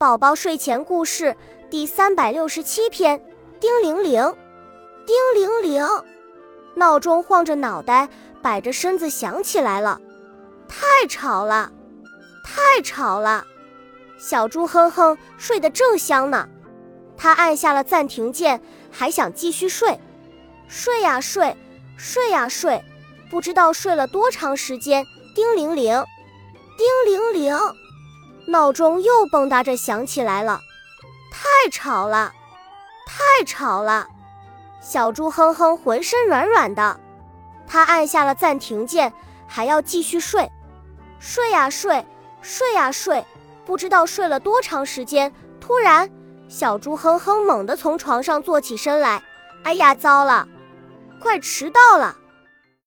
宝宝睡前故事第三百六十七篇：叮铃铃，叮铃铃，闹钟晃着脑袋，摆着身子响起来了。太吵了，太吵了！小猪哼哼睡得正香呢，他按下了暂停键，还想继续睡。睡呀睡，睡呀睡，不知道睡了多长时间。叮铃铃，叮铃铃。闹钟又蹦跶着响起来了，太吵了，太吵了！小猪哼哼浑身软软的，他按下了暂停键，还要继续睡，睡呀睡，睡呀睡，不知道睡了多长时间。突然，小猪哼哼猛地从床上坐起身来，哎呀，糟了，快迟到了！